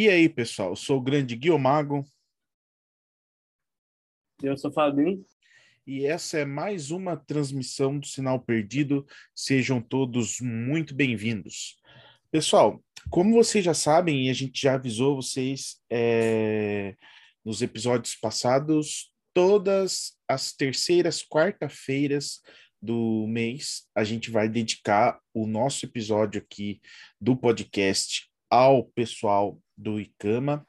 E aí, pessoal? Eu sou o grande Guilmago. Eu sou o Fabinho. E essa é mais uma transmissão do Sinal Perdido. Sejam todos muito bem-vindos. Pessoal, como vocês já sabem, e a gente já avisou vocês é, nos episódios passados, todas as terceiras quarta-feiras do mês, a gente vai dedicar o nosso episódio aqui do podcast ao pessoal do ICAMA.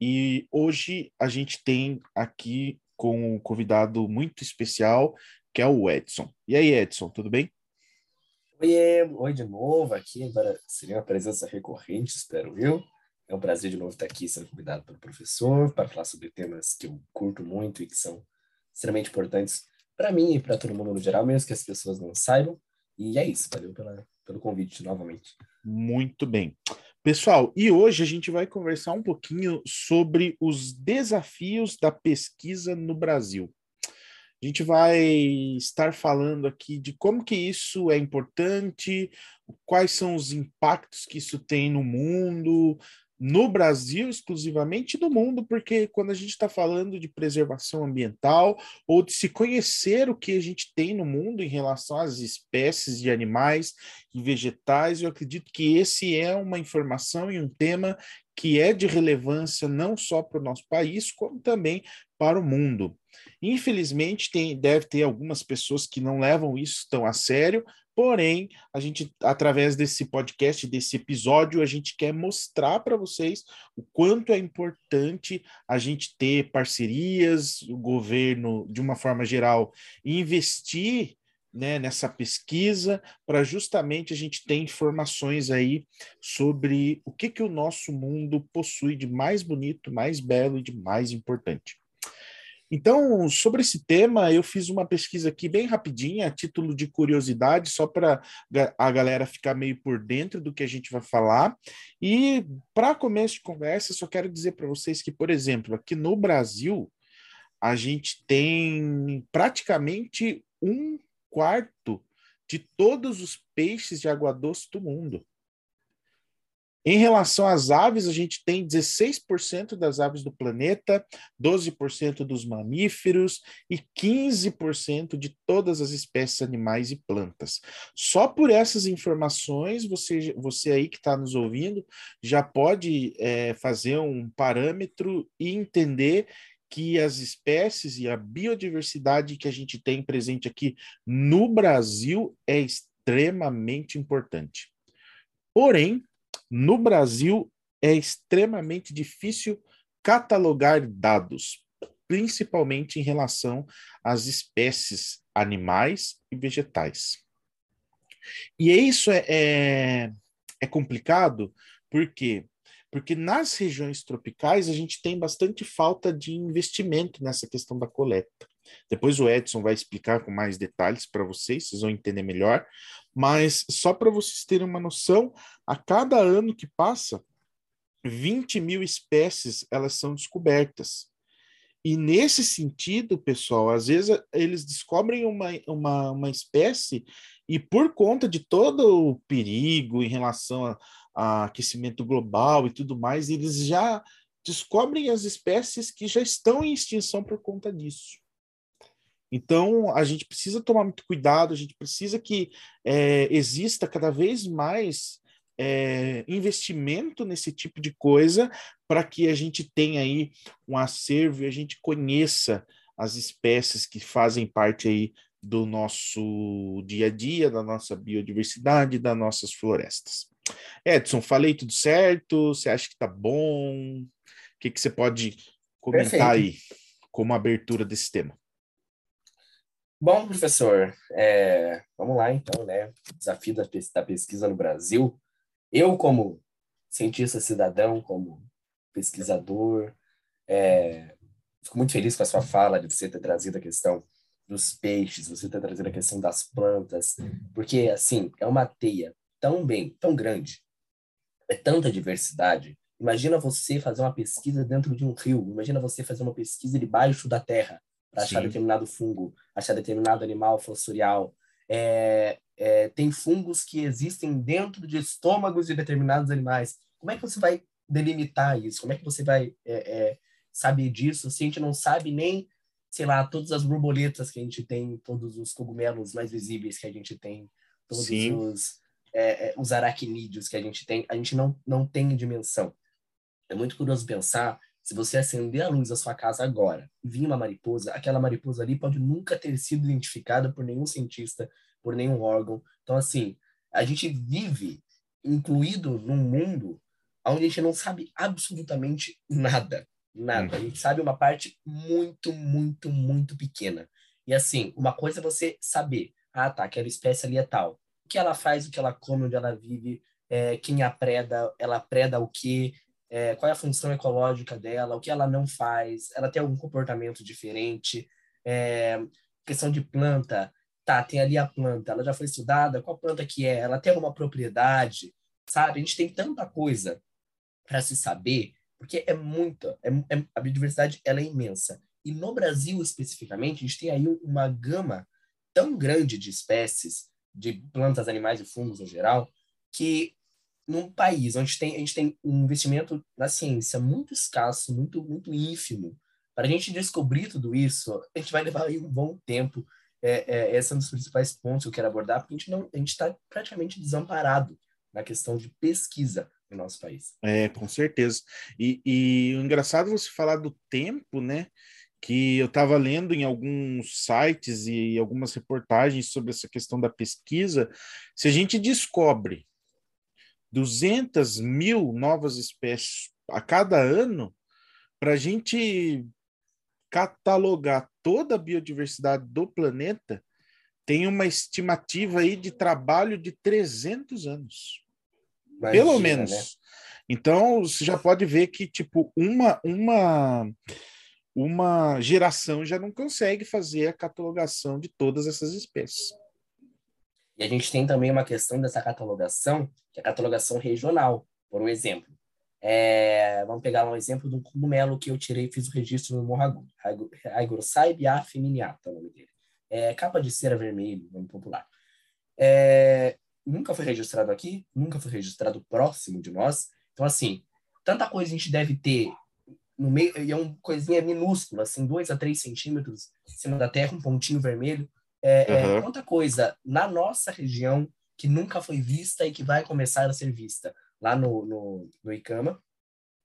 E hoje a gente tem aqui com um convidado muito especial, que é o Edson. E aí, Edson, tudo bem? Oi, oi de novo aqui. Agora seria uma presença recorrente, espero eu. É um prazer de novo estar aqui sendo convidado pelo professor para falar sobre temas que eu curto muito e que são extremamente importantes para mim e para todo mundo no geral, mesmo que as pessoas não saibam. E é isso, valeu pela, pelo convite novamente. Muito bem. Pessoal, e hoje a gente vai conversar um pouquinho sobre os desafios da pesquisa no Brasil. A gente vai estar falando aqui de como que isso é importante, quais são os impactos que isso tem no mundo, no Brasil exclusivamente do mundo, porque quando a gente está falando de preservação ambiental ou de se conhecer o que a gente tem no mundo em relação às espécies de animais e vegetais, eu acredito que esse é uma informação e um tema que é de relevância não só para o nosso país, como também para o mundo. Infelizmente, tem, deve ter algumas pessoas que não levam isso tão a sério, Porém, a gente, através desse podcast, desse episódio, a gente quer mostrar para vocês o quanto é importante a gente ter parcerias, o governo, de uma forma geral, investir né, nessa pesquisa para justamente a gente ter informações aí sobre o que, que o nosso mundo possui de mais bonito, mais belo e de mais importante. Então, sobre esse tema, eu fiz uma pesquisa aqui bem rapidinha, a título de curiosidade, só para a galera ficar meio por dentro do que a gente vai falar. E para começo de conversa, só quero dizer para vocês que, por exemplo, aqui no Brasil, a gente tem praticamente um quarto de todos os peixes de água doce do mundo. Em relação às aves, a gente tem 16% das aves do planeta, 12% dos mamíferos e 15% de todas as espécies animais e plantas. Só por essas informações, você, você aí que está nos ouvindo já pode é, fazer um parâmetro e entender que as espécies e a biodiversidade que a gente tem presente aqui no Brasil é extremamente importante. Porém, no Brasil, é extremamente difícil catalogar dados, principalmente em relação às espécies animais e vegetais. E isso é, é, é complicado, por quê? Porque nas regiões tropicais a gente tem bastante falta de investimento nessa questão da coleta. Depois o Edson vai explicar com mais detalhes para vocês, vocês vão entender melhor. Mas só para vocês terem uma noção, a cada ano que passa, 20 mil espécies elas são descobertas. E nesse sentido, pessoal, às vezes eles descobrem uma, uma, uma espécie e por conta de todo o perigo em relação a, a aquecimento global e tudo mais, eles já descobrem as espécies que já estão em extinção por conta disso. Então, a gente precisa tomar muito cuidado, a gente precisa que é, exista cada vez mais é, investimento nesse tipo de coisa para que a gente tenha aí um acervo e a gente conheça as espécies que fazem parte aí do nosso dia a dia, da nossa biodiversidade, das nossas florestas. Edson, falei tudo certo? Você acha que está bom? O que, que você pode comentar Perfeito. aí como abertura desse tema? Bom, professor, é, vamos lá então, né? Desafio da, da pesquisa no Brasil. Eu, como cientista cidadão, como pesquisador, é, fico muito feliz com a sua fala de você ter trazido a questão dos peixes, você ter trazido a questão das plantas, porque, assim, é uma teia tão bem, tão grande, é tanta diversidade. Imagina você fazer uma pesquisa dentro de um rio, imagina você fazer uma pesquisa debaixo da terra para achar determinado fungo, achar determinado animal fossorial. É, é, tem fungos que existem dentro de estômagos de determinados animais. Como é que você vai delimitar isso? Como é que você vai é, é, saber disso se a gente não sabe nem, sei lá, todas as borboletas que a gente tem, todos os cogumelos mais visíveis que a gente tem, todos os, é, é, os aracnídeos que a gente tem, a gente não, não tem dimensão. É muito curioso pensar, se você acender a luz da sua casa agora e vir uma mariposa, aquela mariposa ali pode nunca ter sido identificada por nenhum cientista, por nenhum órgão. Então, assim, a gente vive incluído num mundo onde a gente não sabe absolutamente nada. Nada. A gente sabe uma parte muito, muito, muito pequena. E assim, uma coisa é você saber, ah, tá, aquela espécie ali é tal. O que ela faz, o que ela come, onde ela vive, é, quem a preda, ela preda o quê, é, qual é a função ecológica dela, o que ela não faz, ela tem algum comportamento diferente, é, questão de planta, tá, tem ali a planta, ela já foi estudada, qual planta que é, ela tem alguma propriedade, sabe? A gente tem tanta coisa para se saber, porque é muita, é, é, a biodiversidade ela é imensa. E no Brasil, especificamente, a gente tem aí uma gama tão grande de espécies, de plantas, animais e fungos em geral, que num país onde tem, a gente tem um investimento na ciência muito escasso, muito, muito ínfimo, para a gente descobrir tudo isso, a gente vai levar um bom tempo é, é, esse é um dos principais pontos que eu quero abordar, porque a gente não, a gente está praticamente desamparado na questão de pesquisa no nosso país. É, com certeza. E, e o engraçado você falar do tempo, né? Que eu estava lendo em alguns sites e algumas reportagens sobre essa questão da pesquisa. Se a gente descobre 200 mil novas espécies a cada ano, para a gente catalogar toda a biodiversidade do planeta, tem uma estimativa aí de trabalho de 300 anos. Imagina, Pelo menos. Né? Então, você já pode ver que, tipo, uma, uma, uma geração já não consegue fazer a catalogação de todas essas espécies. E a gente tem também uma questão dessa catalogação, que é a catalogação regional. Por um exemplo, é, vamos pegar um exemplo um cogumelo que eu tirei, fiz o registro no Morro Agudo. Aigrosaibe afeminiata, é o nome dele. É, capa de cera vermelho, nome popular. É, nunca foi registrado aqui, nunca foi registrado próximo de nós. Então, assim, tanta coisa a gente deve ter no meio, e é uma coisinha minúscula, assim, dois a três centímetros em cima da terra, um pontinho vermelho. É, uhum. é, quanta coisa na nossa região que nunca foi vista e que vai começar a ser vista lá no, no, no ICAMA.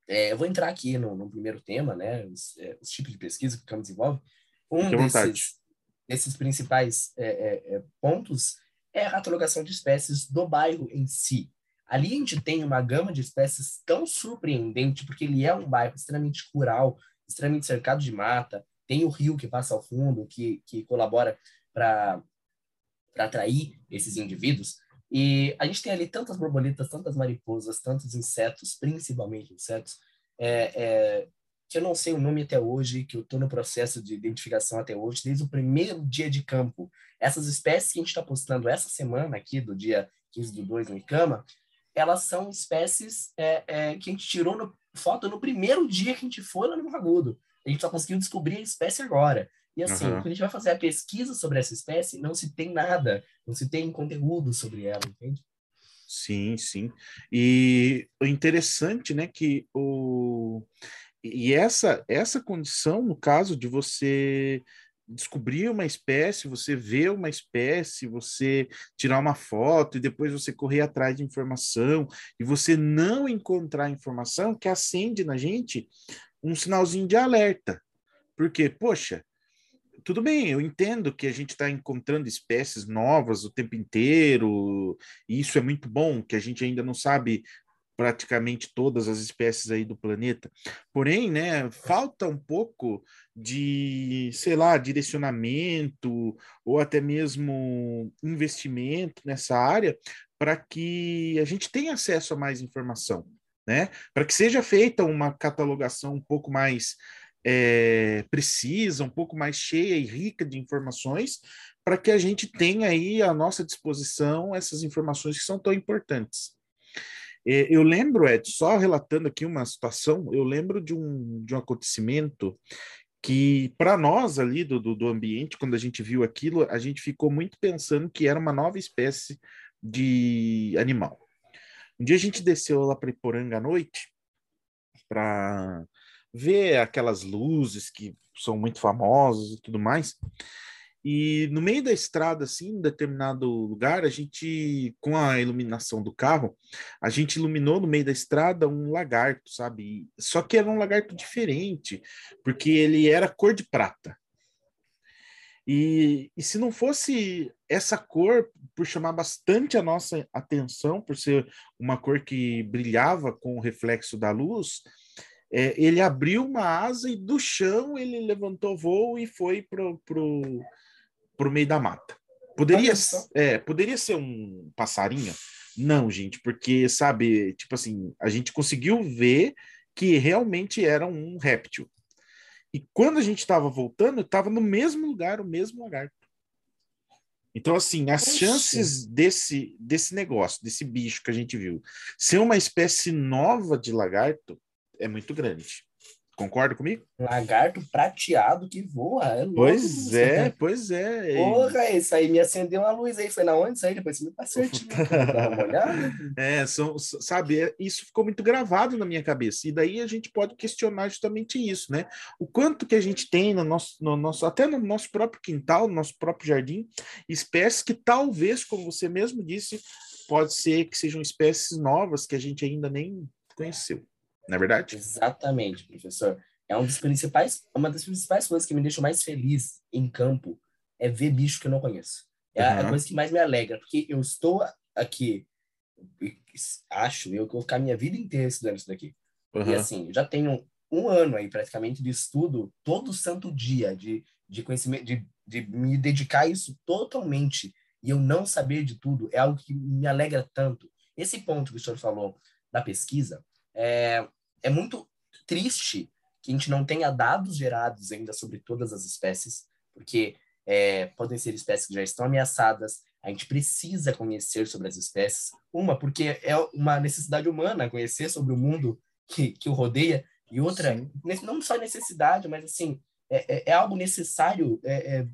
É, eu vou entrar aqui no, no primeiro tema, né, os, é, os, tipos de pesquisa que o ICAMA desenvolve. Um desses, desses principais é, é, pontos é a catalogação de espécies do bairro em si. Ali a gente tem uma gama de espécies tão surpreendente, porque ele é um bairro extremamente rural, extremamente cercado de mata, tem o rio que passa ao fundo, que, que colabora para atrair esses indivíduos. E a gente tem ali tantas borboletas, tantas mariposas, tantos insetos, principalmente insetos, é, é, que eu não sei o nome até hoje, que eu estou no processo de identificação até hoje, desde o primeiro dia de campo. Essas espécies que a gente está postando essa semana aqui, do dia 15 do 2 no ICAMA, elas são espécies é, é, que a gente tirou no, foto no primeiro dia que a gente foi lá no Agudo. A gente só conseguiu descobrir a espécie agora. E assim, uhum. quando a gente vai fazer a pesquisa sobre essa espécie, não se tem nada, não se tem conteúdo sobre ela, entende? Sim, sim. E o interessante, né, que o e essa essa condição, no caso de você descobrir uma espécie, você ver uma espécie, você tirar uma foto e depois você correr atrás de informação e você não encontrar informação que acende na gente um sinalzinho de alerta. Porque, poxa, tudo bem, eu entendo que a gente está encontrando espécies novas o tempo inteiro, e isso é muito bom, que a gente ainda não sabe praticamente todas as espécies aí do planeta. Porém, né, falta um pouco de, sei lá, direcionamento ou até mesmo investimento nessa área para que a gente tenha acesso a mais informação, né? Para que seja feita uma catalogação um pouco mais é, precisa, um pouco mais cheia e rica de informações, para que a gente tenha aí à nossa disposição essas informações que são tão importantes. É, eu lembro, Ed, só relatando aqui uma situação, eu lembro de um, de um acontecimento que, para nós ali do, do, do ambiente, quando a gente viu aquilo, a gente ficou muito pensando que era uma nova espécie de animal. Um dia a gente desceu lá para Iporanga à noite para ver aquelas luzes que são muito famosas e tudo mais. E no meio da estrada, assim, em determinado lugar, a gente, com a iluminação do carro, a gente iluminou no meio da estrada um lagarto, sabe? Só que era um lagarto diferente, porque ele era cor de prata. E, e se não fosse essa cor, por chamar bastante a nossa atenção, por ser uma cor que brilhava com o reflexo da luz, é, ele abriu uma asa e do chão ele levantou voo e foi pro, pro, pro meio da mata. Poderia, é, poderia ser um passarinho? Não, gente, porque, sabe, tipo assim, a gente conseguiu ver que realmente era um réptil. E quando a gente estava voltando, estava no mesmo lugar, o mesmo lagarto. Então, assim, as Oxi. chances desse, desse negócio, desse bicho que a gente viu, ser uma espécie nova de lagarto é muito grande. Concorda comigo? Lagarto prateado que voa. É louco, pois é, né? pois é. Porra, isso aí me acendeu uma luz aí. Foi na onde isso aí? Depois você me passou uma olhada. É, são, sabe, é, isso ficou muito gravado na minha cabeça. E daí a gente pode questionar justamente isso, né? O quanto que a gente tem no nosso, no nosso até no nosso próprio quintal, no nosso próprio jardim, espécies que talvez, como você mesmo disse, pode ser que sejam espécies novas que a gente ainda nem conheceu não é verdade? Exatamente, professor. É um dos principais, uma das principais coisas que me deixa mais feliz em campo é ver bicho que eu não conheço. É uhum. a coisa que mais me alegra, porque eu estou aqui, acho eu que vou ficar minha vida inteira estudando isso daqui. Uhum. E assim, já tenho um ano aí praticamente de estudo todo santo dia, de, de conhecimento, de, de me dedicar a isso totalmente e eu não saber de tudo é algo que me alegra tanto. Esse ponto que o senhor falou da pesquisa, é, é muito triste que a gente não tenha dados gerados ainda sobre todas as espécies, porque é, podem ser espécies que já estão ameaçadas, a gente precisa conhecer sobre as espécies. Uma, porque é uma necessidade humana conhecer sobre o mundo que, que o rodeia, e outra, Sim. não só necessidade, mas assim, é, é, é algo necessário é, é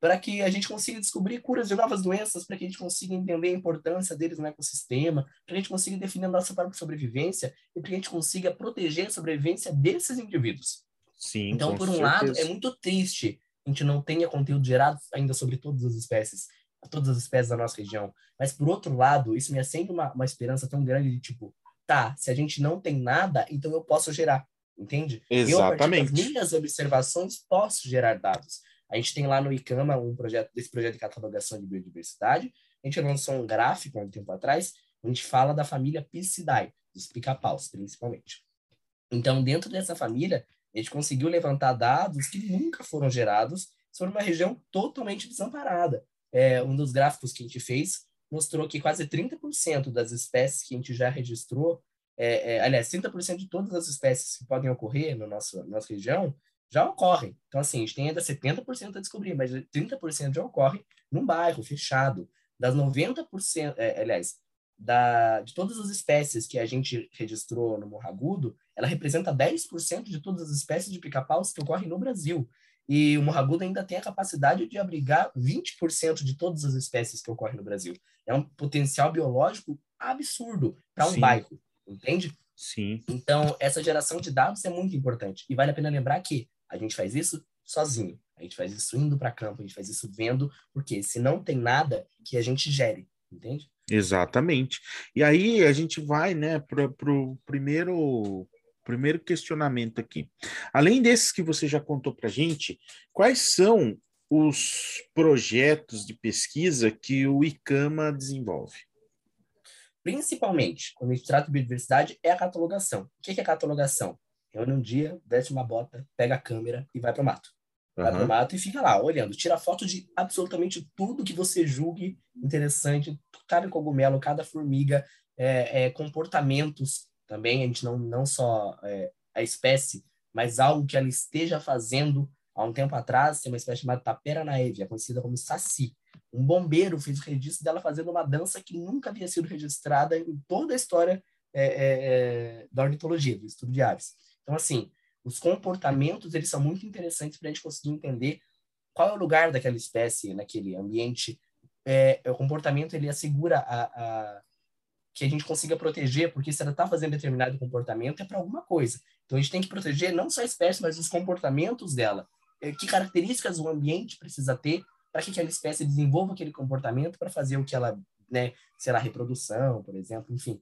para que a gente consiga descobrir curas de novas doenças, para que a gente consiga entender a importância deles no ecossistema, para que a gente consiga definir a nossa própria sobrevivência e para que a gente consiga proteger a sobrevivência desses indivíduos. Sim, então, por um certeza. lado, é muito triste a gente não tenha conteúdo gerado ainda sobre todas as espécies, todas as espécies da nossa região. Mas, por outro lado, isso me acende uma, uma esperança tão grande de tipo, tá, se a gente não tem nada, então eu posso gerar, entende? Exatamente. Eu, a partir das minhas observações, posso gerar dados. A gente tem lá no ICAMA um projeto desse projeto de catalogação de biodiversidade. A gente lançou um gráfico há um tempo atrás, onde a gente fala da família Piscidae, dos pica-paus, principalmente. Então, dentro dessa família, a gente conseguiu levantar dados que nunca foram gerados sobre uma região totalmente desamparada. É, um dos gráficos que a gente fez mostrou que quase 30% das espécies que a gente já registrou, é, é, aliás, 30% de todas as espécies que podem ocorrer no nosso, na nossa região já ocorrem. Então, assim, a gente tem ainda 70% a descobrir, mas 30% já ocorre num bairro fechado. Das 90%, é, aliás, da, de todas as espécies que a gente registrou no Morragudo, ela representa 10% de todas as espécies de pica-paus que ocorrem no Brasil. E o Morragudo ainda tem a capacidade de abrigar 20% de todas as espécies que ocorrem no Brasil. É um potencial biológico absurdo para um Sim. bairro, entende? Sim. Então, essa geração de dados é muito importante. E vale a pena lembrar que a gente faz isso sozinho. A gente faz isso indo para campo, a gente faz isso vendo, porque se não tem nada que a gente gere, entende? Exatamente. E aí a gente vai, né, para o primeiro primeiro questionamento aqui. Além desses que você já contou para gente, quais são os projetos de pesquisa que o ICAMA desenvolve? Principalmente, quando a gente trata de biodiversidade, é a catalogação. O que é a catalogação? Reúne um dia, desce uma bota, pega a câmera e vai para o mato. Vai para o mato e fica lá, olhando. Tira foto de absolutamente tudo que você julgue interessante. Cada cogumelo, cada formiga, é, é, comportamentos também. A gente não, não só é, a espécie, mas algo que ela esteja fazendo. Há um tempo atrás, tem uma espécie chamada tapera naeve, é conhecida como saci. Um bombeiro fez o registro dela fazendo uma dança que nunca havia sido registrada em toda a história é, é, é da ornitologia, do estudo de aves. Então, assim, os comportamentos, eles são muito interessantes para a gente conseguir entender qual é o lugar daquela espécie naquele ambiente. É, o comportamento, ele assegura a, a que a gente consiga proteger, porque se ela está fazendo determinado comportamento é para alguma coisa. Então a gente tem que proteger não só a espécie, mas os comportamentos dela. É, que características o ambiente precisa ter para que aquela espécie desenvolva aquele comportamento para fazer o que ela, né, sei lá, reprodução, por exemplo, enfim.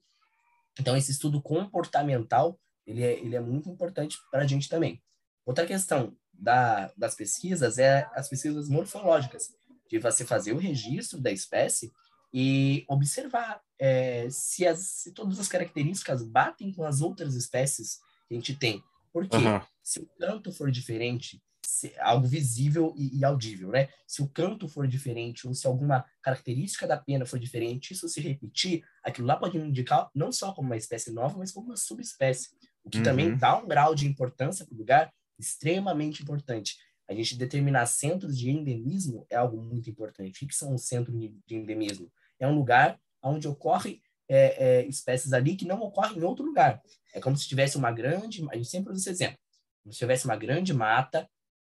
Então esse estudo comportamental ele é, ele é muito importante para a gente também. Outra questão da, das pesquisas é as pesquisas morfológicas, de você fazer o registro da espécie e observar é, se, as, se todas as características batem com as outras espécies que a gente tem. Porque uhum. se o canto for diferente, se, algo visível e, e, audível, né? Se o canto for diferente ou se alguma característica da pena for diferente, isso se repetir, aquilo lá pode indicar não só como uma espécie nova, mas como uma subespécie, o que uhum. também dá um grau de importância para o lugar extremamente importante. A gente determinar centros de endemismo é algo muito importante. O que são os centros de endemismo? É um lugar onde ocorre é, é, espécies ali que não ocorrem em outro lugar. É como se tivesse uma grande, a gente sempre usa esse exemplo, como se tivesse uma grande mata,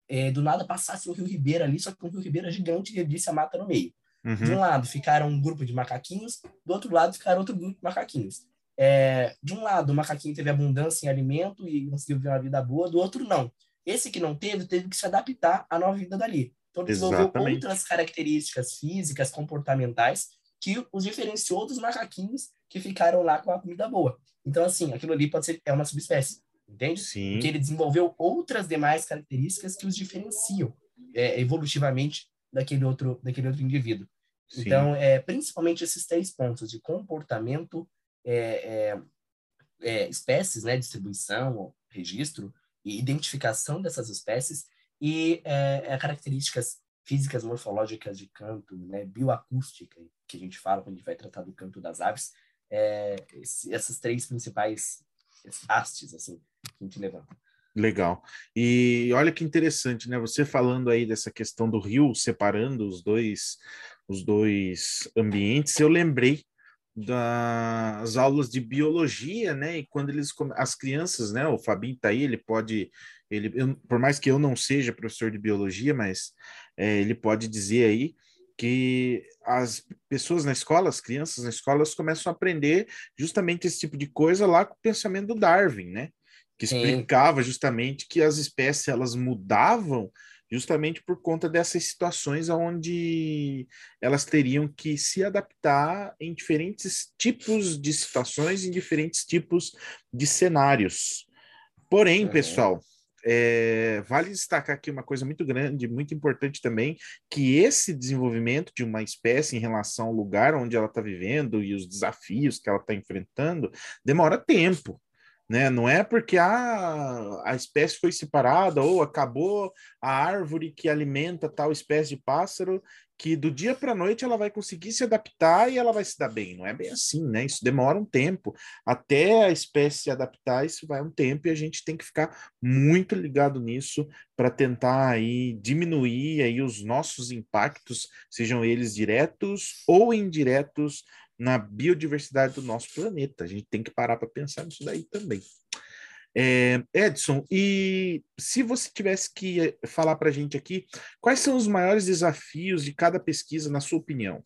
é, do nada passasse o Rio Ribeira ali, só que o Rio Ribeira gigante e disse a mata no meio. Uhum. De um lado ficaram um grupo de macaquinhos, do outro lado ficaram outro grupo de macaquinhos. É, de um lado, o macaquinho teve abundância em alimento e conseguiu viver uma vida boa, do outro, não. Esse que não teve, teve que se adaptar à nova vida dali. Então, desenvolveu Exatamente. outras características físicas, comportamentais, que os diferenciou dos macaquinhos que ficaram lá com a comida boa. Então, assim, aquilo ali pode ser é uma subespécie, entende? Sim. Porque ele desenvolveu outras demais características que os diferenciam é, evolutivamente daquele outro, daquele outro indivíduo. Sim. Então, é, principalmente esses três pontos de comportamento, é, é, é, espécies, né, distribuição, registro e identificação dessas espécies e é, é, características físicas morfológicas de canto, né, bioacústica, que a gente fala quando a gente vai tratar do canto das aves, é, essas três principais hastes assim que a gente levanta. Legal. E olha que interessante, né? Você falando aí dessa questão do rio separando os dois os dois ambientes, eu lembrei das aulas de biologia, né? E quando eles as crianças, né? O Fabinho tá aí, ele pode ele eu, por mais que eu não seja professor de biologia, mas é, ele pode dizer aí que as pessoas na escola, as crianças na escola, elas começam a aprender justamente esse tipo de coisa lá com o pensamento do Darwin, né? Que explicava Sim. justamente que as espécies elas mudavam justamente por conta dessas situações onde elas teriam que se adaptar em diferentes tipos de situações, em diferentes tipos de cenários. Porém, uhum. pessoal, é, vale destacar aqui uma coisa muito grande, muito importante também, que esse desenvolvimento de uma espécie em relação ao lugar onde ela está vivendo e os desafios que ela está enfrentando demora tempo né? Não é porque a, a espécie foi separada ou acabou a árvore que alimenta tal espécie de pássaro que do dia para a noite ela vai conseguir se adaptar e ela vai se dar bem. Não é bem assim, né? Isso demora um tempo. Até a espécie se adaptar, isso vai um tempo e a gente tem que ficar muito ligado nisso para tentar aí diminuir aí os nossos impactos, sejam eles diretos ou indiretos na biodiversidade do nosso planeta. A gente tem que parar para pensar nisso daí também. É, Edson, e se você tivesse que eh, falar para a gente aqui, quais são os maiores desafios de cada pesquisa, na sua opinião?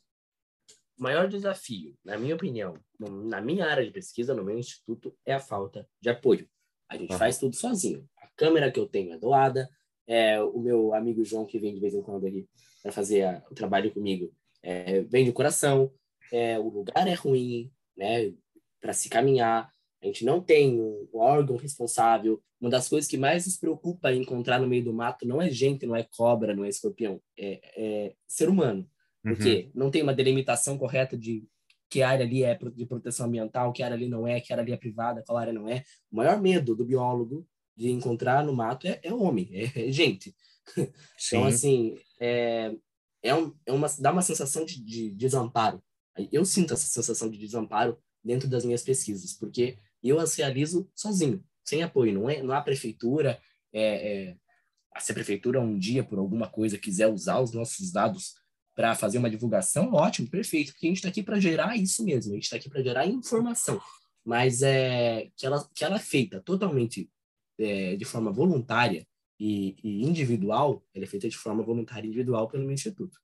O maior desafio, na minha opinião, na minha área de pesquisa, no meu instituto, é a falta de apoio. A gente faz tudo sozinho. A câmera que eu tenho é doada, é, o meu amigo João, que vem de vez em quando ali para fazer a, o trabalho comigo, é, vem de coração é, o lugar é ruim, né, para se caminhar, a gente não tem um órgão responsável. Uma das coisas que mais nos preocupa em encontrar no meio do mato não é gente, não é cobra, não é escorpião, é, é ser humano. Porque uhum. não tem uma delimitação correta de que área ali é de proteção ambiental, que área ali não é, que área ali é privada, qual área não é. O maior medo do biólogo de encontrar no mato é, é homem, é, é gente. então, assim, é, é, um, é uma, dá uma sensação de, de desamparo. Eu sinto essa sensação de desamparo dentro das minhas pesquisas, porque eu as realizo sozinho, sem apoio. Não, é, não há prefeitura. É, é, se a prefeitura um dia, por alguma coisa, quiser usar os nossos dados para fazer uma divulgação, ótimo, perfeito, porque a gente está aqui para gerar isso mesmo, a gente está aqui para gerar informação. Mas é, que, ela, que ela é feita totalmente é, de forma voluntária e, e individual, ela é feita de forma voluntária e individual pelo meu instituto.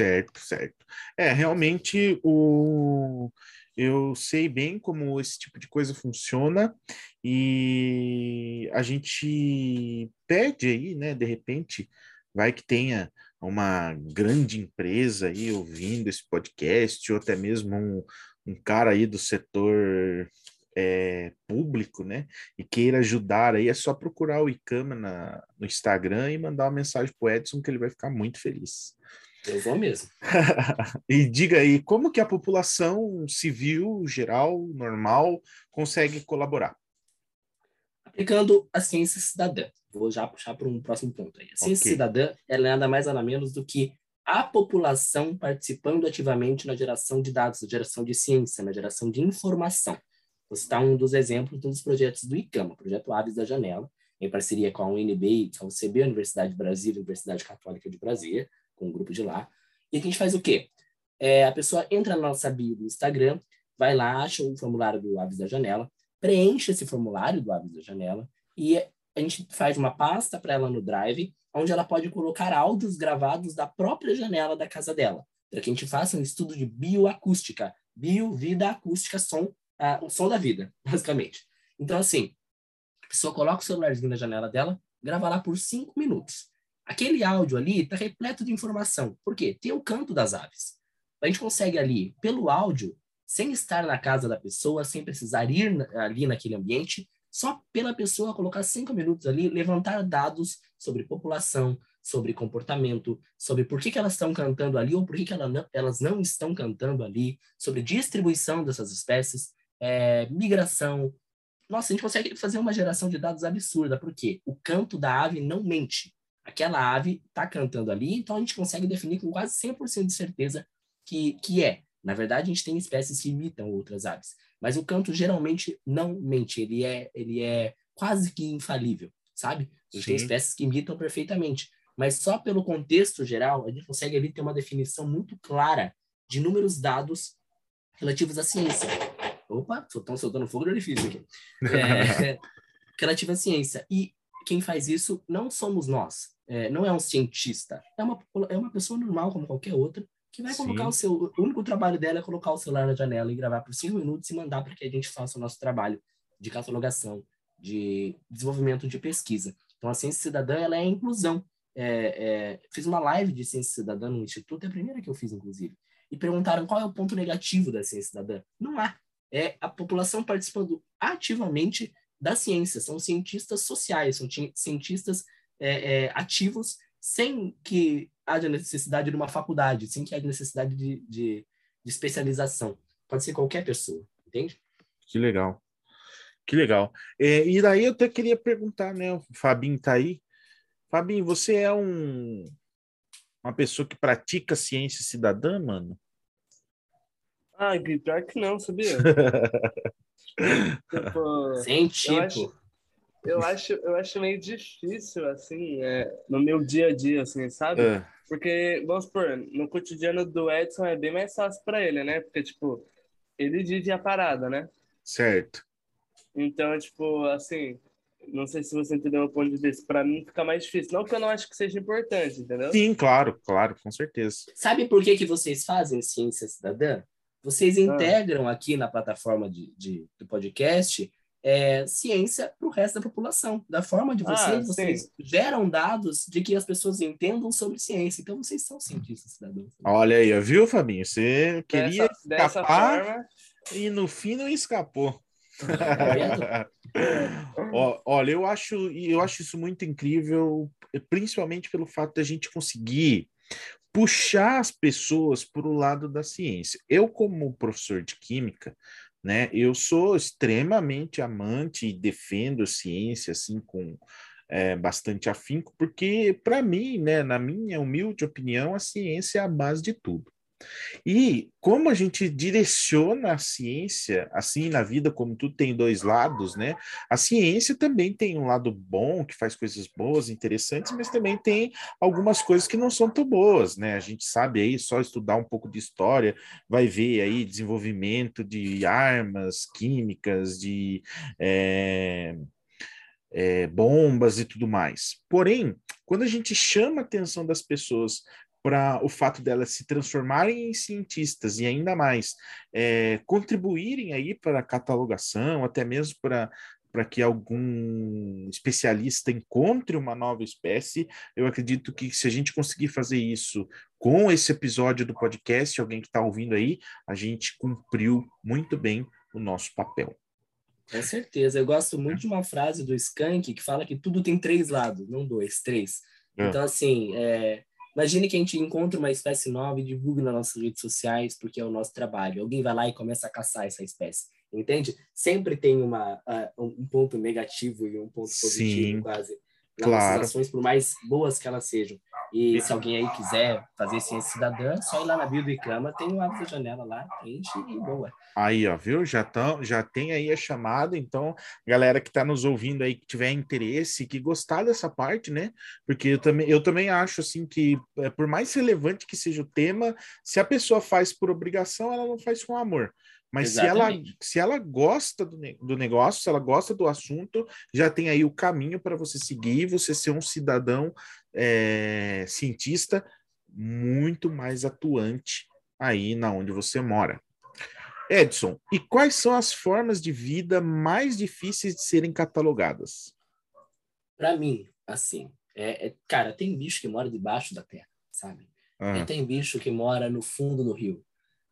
Certo, certo. É, realmente o eu sei bem como esse tipo de coisa funciona e a gente pede aí, né, de repente, vai que tenha uma grande empresa aí ouvindo esse podcast, ou até mesmo um, um cara aí do setor é, público, né, e queira ajudar aí, é só procurar o Icama na, no Instagram e mandar uma mensagem pro Edson que ele vai ficar muito feliz. Eu vou mesmo. e diga aí, como que a população civil, geral, normal, consegue colaborar? Aplicando a ciência cidadã. Vou já puxar para um próximo ponto aí. A ciência okay. cidadã ela é nada mais nada menos do que a população participando ativamente na geração de dados, na geração de ciência, na geração de informação. Vou citar um dos exemplos dos projetos do ICAMA, o projeto Aves da Janela, em parceria com a UNB, com a UCB, Universidade de Brasília, Universidade Católica de Brasília, com o grupo de lá. E aqui a gente faz o quê? É, a pessoa entra na nossa bio do Instagram, vai lá, acha o formulário do Aves da Janela, preenche esse formulário do Aves da Janela e a gente faz uma pasta para ela no Drive, onde ela pode colocar áudios gravados da própria janela da casa dela, para que a gente faça um estudo de bioacústica, bio, vida, acústica, som, uh, o som da vida, basicamente. Então, assim, a pessoa coloca o celularzinho na janela dela, grava lá por cinco minutos. Aquele áudio ali está repleto de informação. Por quê? Tem o canto das aves. A gente consegue ali, pelo áudio, sem estar na casa da pessoa, sem precisar ir ali naquele ambiente, só pela pessoa colocar cinco minutos ali, levantar dados sobre população, sobre comportamento, sobre por que, que elas estão cantando ali ou por que, que ela não, elas não estão cantando ali, sobre distribuição dessas espécies, é, migração. Nossa, a gente consegue fazer uma geração de dados absurda, porque o canto da ave não mente aquela ave está cantando ali, então a gente consegue definir com quase 100% de certeza que, que é. Na verdade, a gente tem espécies que imitam outras aves, mas o canto geralmente não mente, ele é, ele é quase que infalível, sabe? A gente Sim. tem espécies que imitam perfeitamente, mas só pelo contexto geral, a gente consegue ali ter uma definição muito clara de inúmeros dados relativos à ciência. Opa, estão soltando fogo de artifício aqui. É, relativo à ciência. E quem faz isso não somos nós, é, não é um cientista, é uma, é uma pessoa normal como qualquer outra, que vai colocar Sim. o seu. O único trabalho dela é colocar o celular na janela e gravar por cinco minutos e mandar para que a gente faça o nosso trabalho de catalogação, de desenvolvimento de pesquisa. Então, a ciência cidadã ela é a inclusão. É, é, fiz uma live de ciência cidadã no Instituto, é a primeira que eu fiz, inclusive, e perguntaram qual é o ponto negativo da ciência cidadã. Não há. É a população participando ativamente da ciência, são cientistas sociais, são cientistas é, é, ativos sem que haja necessidade de uma faculdade, sem que haja necessidade de, de, de especialização. Pode ser qualquer pessoa, entende? Que legal. Que legal. É, e daí eu até queria perguntar, né? O Fabinho tá aí. Fabinho, você é um uma pessoa que pratica ciência cidadã, mano? Ah, pior que não, sabia? tipo, Sem tipo. Eu acho, eu acho, eu acho meio difícil, assim, é, no meu dia a dia, assim, sabe? É. Porque, vamos supor, no cotidiano do Edson é bem mais fácil para ele, né? Porque, tipo, ele vive a parada, né? Certo. Então, tipo, assim, não sei se você entendeu o ponto de vista. Para mim fica mais difícil. Não que eu não acho que seja importante, entendeu? Sim, claro, claro, com certeza. Sabe por que, que vocês fazem ciência cidadã? Vocês ah. integram aqui na plataforma de, de do podcast é, ciência para o resto da população. Da forma de vocês, ah, vocês geram dados de que as pessoas entendam sobre ciência. Então, vocês são cientistas cidadãos. Olha aí, viu, Fabinho? Você queria dessa, escapar dessa forma... e no fim não escapou. Olha, eu acho, eu acho isso muito incrível, principalmente pelo fato da gente conseguir puxar as pessoas para o lado da ciência. Eu, como professor de química, né, eu sou extremamente amante e defendo a ciência assim com é, bastante afinco, porque para mim, né, na minha humilde opinião, a ciência é a base de tudo. E como a gente direciona a ciência, assim na vida, como tudo tem dois lados, né? A ciência também tem um lado bom, que faz coisas boas, interessantes, mas também tem algumas coisas que não são tão boas, né? A gente sabe aí, só estudar um pouco de história, vai ver aí desenvolvimento de armas químicas, de. É... É, bombas e tudo mais. Porém, quando a gente chama a atenção das pessoas para o fato delas se transformarem em cientistas e ainda mais é, contribuírem aí para a catalogação, até mesmo para para que algum especialista encontre uma nova espécie. Eu acredito que se a gente conseguir fazer isso com esse episódio do podcast, alguém que está ouvindo aí, a gente cumpriu muito bem o nosso papel. Com certeza. Eu gosto muito de uma frase do Skank que fala que tudo tem três lados, não dois, três. É. Então, assim, é, imagine que a gente encontra uma espécie nova e divulga nas nossas redes sociais, porque é o nosso trabalho. Alguém vai lá e começa a caçar essa espécie, entende? Sempre tem uma, uh, um ponto negativo e um ponto positivo, Sim, quase. Nas claro. ações, por mais boas que elas sejam. E se alguém aí quiser fazer ciência cidadã, só ir lá na bio do Icama, tem uma árvore janela lá, preenche e boa. Aí, ó, viu? Já, tão, já tem aí a chamada, então, galera que está nos ouvindo aí, que tiver interesse, que gostar dessa parte, né? Porque eu também, eu também acho, assim, que é, por mais relevante que seja o tema, se a pessoa faz por obrigação, ela não faz com amor. Mas se ela, se ela gosta do, do negócio, se ela gosta do assunto, já tem aí o caminho para você seguir, você ser um cidadão é, cientista muito mais atuante aí na onde você mora. Edson, e quais são as formas de vida mais difíceis de serem catalogadas? Para mim, assim, é, é, cara, tem bicho que mora debaixo da terra, sabe? Ah. tem bicho que mora no fundo do rio.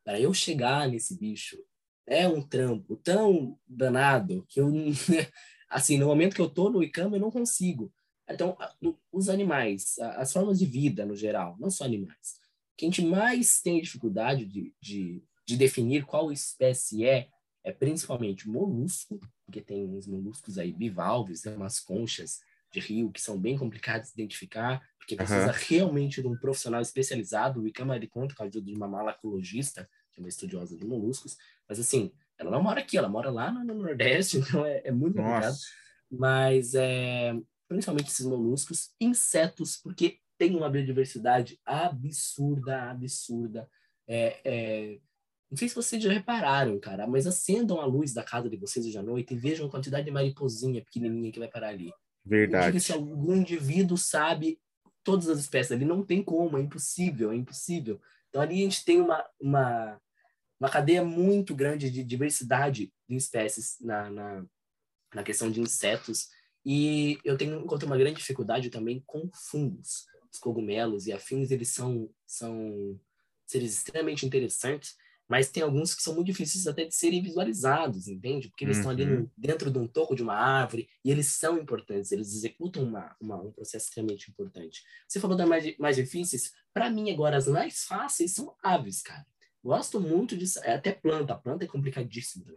Para eu chegar nesse bicho, é um trampo tão danado que eu, assim, no momento que eu tô no Icama, eu não consigo. Então, os animais, as formas de vida no geral, não só animais, que a gente mais tem dificuldade de, de de definir qual espécie é, é principalmente molusco, porque tem uns moluscos aí bivalves, né, umas conchas de rio que são bem complicadas de identificar, porque precisa uhum. realmente de um profissional especializado. O Icama ele conta com a ajuda de uma malacologista, que é uma estudiosa de moluscos, mas assim, ela não mora aqui, ela mora lá no, no Nordeste, então é, é muito Nossa. complicado. Mas é, principalmente esses moluscos, insetos, porque tem uma biodiversidade absurda, absurda. É, é, não sei se vocês já repararam, cara, mas acendam a luz da casa de vocês hoje à noite e vejam a quantidade de mariposinha pequenininha que vai parar ali. Verdade. se algum indivíduo sabe todas as espécies ali, não tem como, é impossível, é impossível. Então ali a gente tem uma, uma, uma cadeia muito grande de diversidade de espécies na, na, na questão de insetos. E eu tenho encontro uma grande dificuldade também com fungos. Os cogumelos e afins, eles são, são seres extremamente interessantes, mas tem alguns que são muito difíceis até de serem visualizados, entende? Porque eles uhum. estão ali no, dentro de um toco de uma árvore e eles são importantes, eles executam uma, uma um processo extremamente importante. Você falou das mais, mais difíceis, para mim agora as mais fáceis são aves, cara. Gosto muito disso, é até planta, a planta é complicadíssima, né?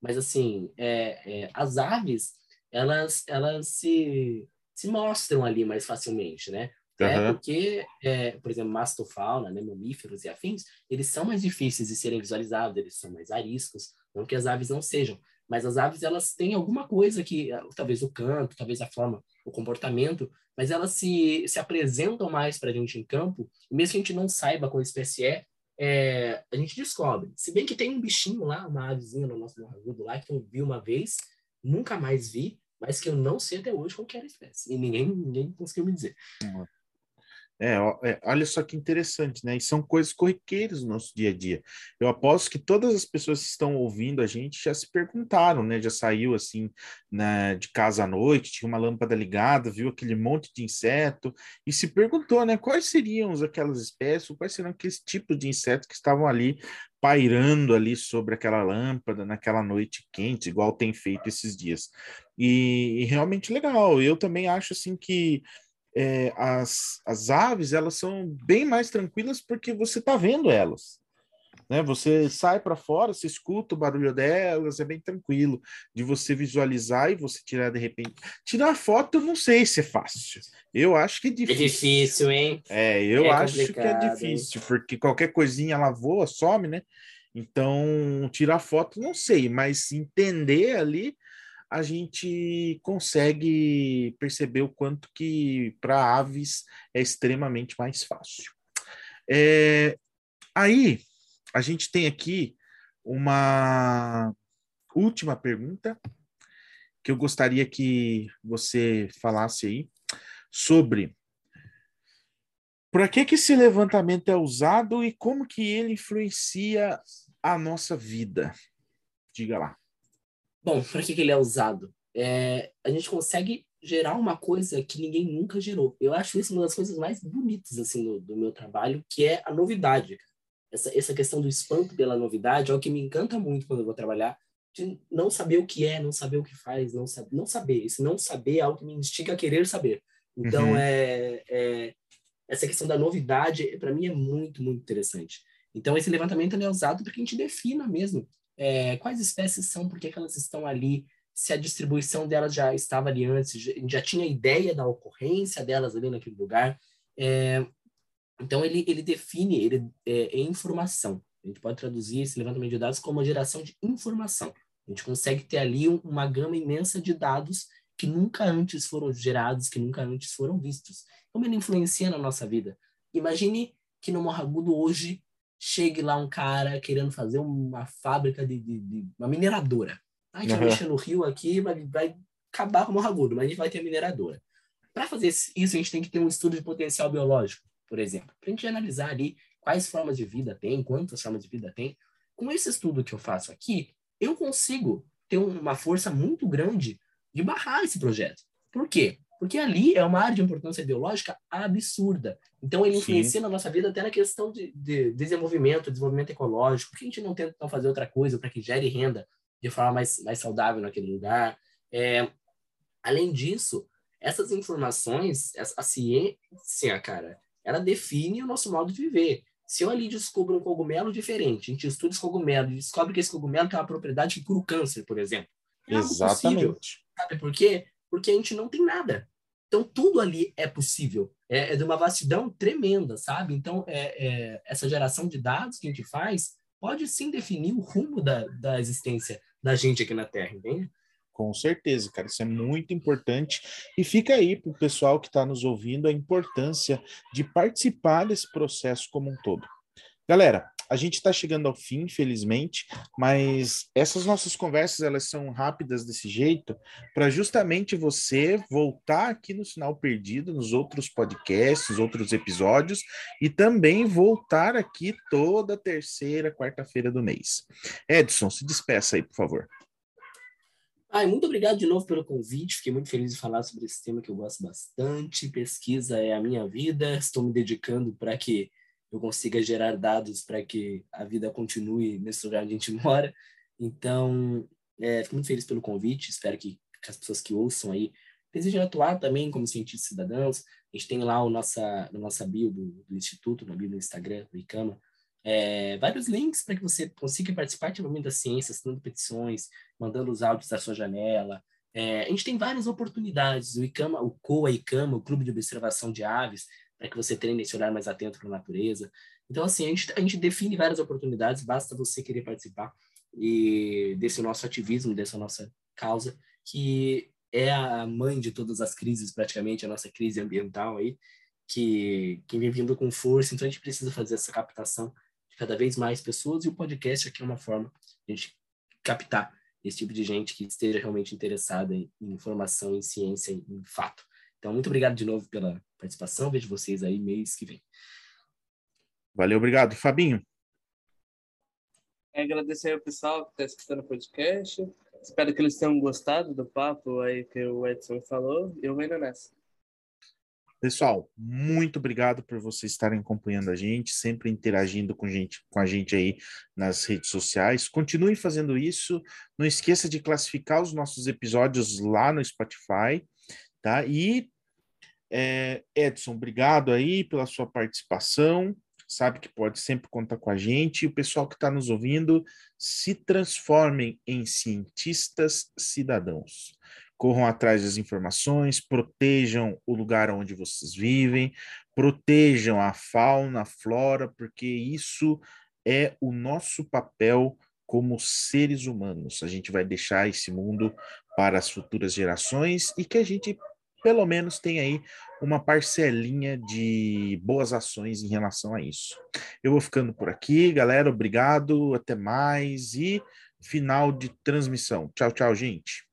mas assim, é, é, as aves, elas, elas se, se mostram ali mais facilmente, né? Uhum. É porque, é, por exemplo, mastofauna, né, mamíferos e afins, eles são mais difíceis de serem visualizados, eles são mais ariscos, não que as aves não sejam, mas as aves elas têm alguma coisa que, ah, talvez o canto, talvez a forma, o comportamento, mas elas se, se apresentam mais para a gente em campo, mesmo que a gente não saiba qual espécie é, é, a gente descobre. Se bem que tem um bichinho lá, uma avezinha no nosso morragudo lá, que eu vi uma vez, nunca mais vi, mas que eu não sei até hoje qual era a espécie. E ninguém, ninguém conseguiu me dizer. Uhum. É, é, olha só que interessante, né? E são coisas corriqueiras no nosso dia a dia. Eu aposto que todas as pessoas que estão ouvindo a gente já se perguntaram, né? Já saiu assim né, de casa à noite, tinha uma lâmpada ligada, viu aquele monte de inseto e se perguntou, né? Quais seriam aquelas espécies, quais seriam aqueles tipos de insetos que estavam ali pairando ali sobre aquela lâmpada naquela noite quente, igual tem feito esses dias. E, e realmente legal. Eu também acho assim que é, as, as aves elas são bem mais tranquilas porque você está vendo elas. Né? Você sai para fora, você escuta o barulho delas, é bem tranquilo de você visualizar e você tirar de repente. Tirar foto, eu não sei se é fácil. Eu acho que é, é difícil. É difícil, hein? É, eu é acho que é difícil, porque qualquer coisinha ela voa, some, né? Então, tirar foto, não sei, mas entender ali a gente consegue perceber o quanto que para aves é extremamente mais fácil. É, aí, a gente tem aqui uma última pergunta que eu gostaria que você falasse aí sobre Para que, que esse levantamento é usado e como que ele influencia a nossa vida? Diga lá. Bom, para que, que ele é usado? É, a gente consegue gerar uma coisa que ninguém nunca gerou. Eu acho isso uma das coisas mais bonitas assim do, do meu trabalho, que é a novidade. Essa, essa questão do espanto pela novidade é o que me encanta muito quando eu vou trabalhar, de não saber o que é, não saber o que faz, não, saber, não saber. Esse não saber é algo que me instiga a querer saber. Então, uhum. é, é, essa questão da novidade, para mim, é muito, muito interessante. Então, esse levantamento é usado para que a gente defina mesmo é, quais espécies são, por que elas estão ali, se a distribuição delas já estava ali antes, já, tinha ideia da ocorrência delas ali naquele lugar. É, então, ele, ele define, ele é, é, informação. A gente pode traduzir esse levantamento de dados como geração de informação. A gente consegue ter ali uma gama imensa de dados que nunca antes foram gerados, que nunca antes foram vistos. Como ele influencia na nossa vida? Imagine que no Morro Agudo hoje chegue lá um cara querendo fazer uma fábrica de, de, de uma mineradora. A gente uhum. vai mexer no rio aqui, vai, vai acabar com o Morro Agudo, mas a gente vai ter mineradora. Para fazer isso, a gente tem que ter um estudo de potencial biológico, por exemplo, para a gente analisar ali quais formas de vida tem, quantas formas de vida tem. Com esse estudo que eu faço aqui, eu consigo ter uma força muito grande de barrar esse projeto. Por quê? Porque ali é uma área de importância biológica absurda. Então, ele influencia Sim. na nossa vida até na questão de, de, desenvolvimento, desenvolvimento ecológico. Por que a gente não tenta fazer outra coisa para que gere renda de forma mais, mais saudável naquele lugar? É, além disso, essas informações, a ciência, cara, ela define o nosso modo de viver. Se eu ali descubro um cogumelo diferente, a gente estuda esse cogumelo e descobre que esse cogumelo tem uma propriedade que cura o câncer, por exemplo. É Exatamente. Sabe por quê? Porque a gente não tem nada. Então, tudo ali é possível. É, é de uma vastidão tremenda, sabe? Então, é, é, essa geração de dados que a gente faz pode sim definir o rumo da, da existência da gente aqui na Terra, entende? Com certeza, cara, isso é muito importante. E fica aí para o pessoal que está nos ouvindo a importância de participar desse processo como um todo. Galera, a gente está chegando ao fim, infelizmente, mas essas nossas conversas elas são rápidas desse jeito para justamente você voltar aqui no Sinal Perdido, nos outros podcasts, outros episódios e também voltar aqui toda terceira, quarta-feira do mês. Edson, se despeça aí, por favor. Ai, muito obrigado de novo pelo convite. Fiquei muito feliz de falar sobre esse tema que eu gosto bastante. Pesquisa é a minha vida. Estou me dedicando para que eu consiga gerar dados para que a vida continue nesse lugar onde a gente mora. Então, é, fico muito feliz pelo convite, espero que, que, as pessoas que ouçam aí desejem atuar também como cientistas cidadãos. A gente tem lá o nossa, no nossa bio do, do Instituto, na bio do Instagram, do ICAMA, é, vários links para que você consiga participar ativamente da ciência, assinando petições, mandando os áudios da sua janela. É, a gente tem várias oportunidades, o ICAMA, o COA ICAMA, o Clube de Observação de Aves, para que você treine esse olhar mais atento para a natureza. Então, assim, a gente, a gente define várias oportunidades, basta você querer participar e desse nosso ativismo, dessa nossa causa, que é a mãe de todas as crises, praticamente, a nossa crise ambiental aí, que, que vem vindo com força. Então, a gente precisa fazer essa captação de cada vez mais pessoas e o podcast aqui é uma forma de a gente captar esse tipo de gente que esteja realmente interessada em, em informação, em ciência, em, em fato. Então, muito obrigado de novo pela participação. Vejo vocês aí mês que vem. Valeu, obrigado. Fabinho. É agradecer ao pessoal que está escutando o podcast. Espero que eles tenham gostado do papo aí que o Edson falou. Eu indo nessa. Pessoal, muito obrigado por vocês estarem acompanhando a gente, sempre interagindo com, gente, com a gente aí nas redes sociais. Continue fazendo isso. Não esqueça de classificar os nossos episódios lá no Spotify, tá? E é, Edson, obrigado aí pela sua participação. Sabe que pode sempre contar com a gente. O pessoal que está nos ouvindo, se transformem em cientistas cidadãos. Corram atrás das informações, protejam o lugar onde vocês vivem, protejam a fauna, a flora, porque isso é o nosso papel como seres humanos. A gente vai deixar esse mundo para as futuras gerações e que a gente pelo menos tem aí uma parcelinha de boas ações em relação a isso. Eu vou ficando por aqui, galera. Obrigado, até mais e final de transmissão. Tchau, tchau, gente.